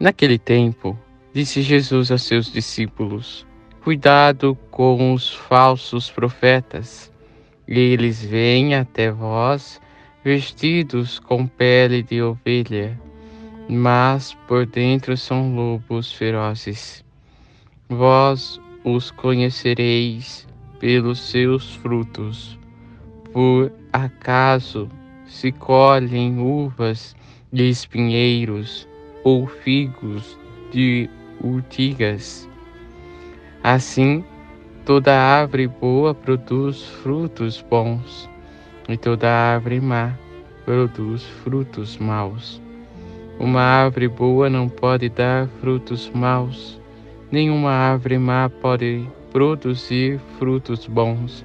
Naquele tempo, disse Jesus a seus discípulos: Cuidado com os falsos profetas. Eles vêm até vós vestidos com pele de ovelha, mas por dentro são lobos ferozes. Vós os conhecereis pelos seus frutos. Por acaso se colhem uvas de espinheiros ou figos de urtigas. Assim, toda árvore boa produz frutos bons, e toda árvore má produz frutos maus. Uma árvore boa não pode dar frutos maus, nenhuma árvore má pode produzir frutos bons.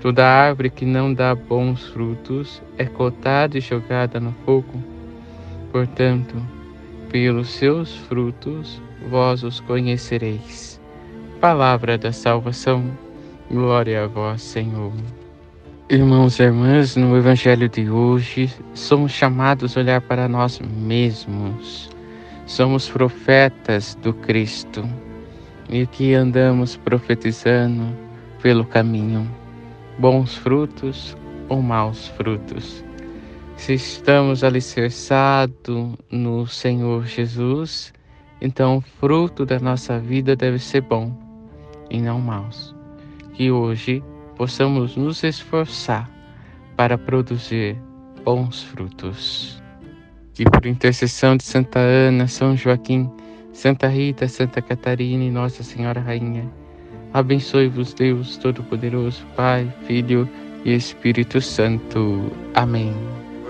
Toda árvore que não dá bons frutos é cortada e jogada no fogo. Portanto, pelos seus frutos vós os conhecereis. Palavra da salvação, glória a vós, Senhor. Irmãos e irmãs, no Evangelho de hoje, somos chamados a olhar para nós mesmos. Somos profetas do Cristo e que andamos profetizando pelo caminho, bons frutos ou maus frutos. Se estamos alicerçados no Senhor Jesus, então o fruto da nossa vida deve ser bom e não maus. Que hoje possamos nos esforçar para produzir bons frutos. Que por intercessão de Santa Ana, São Joaquim, Santa Rita, Santa Catarina e Nossa Senhora Rainha, abençoe-vos Deus Todo-Poderoso, Pai, Filho e Espírito Santo. Amém.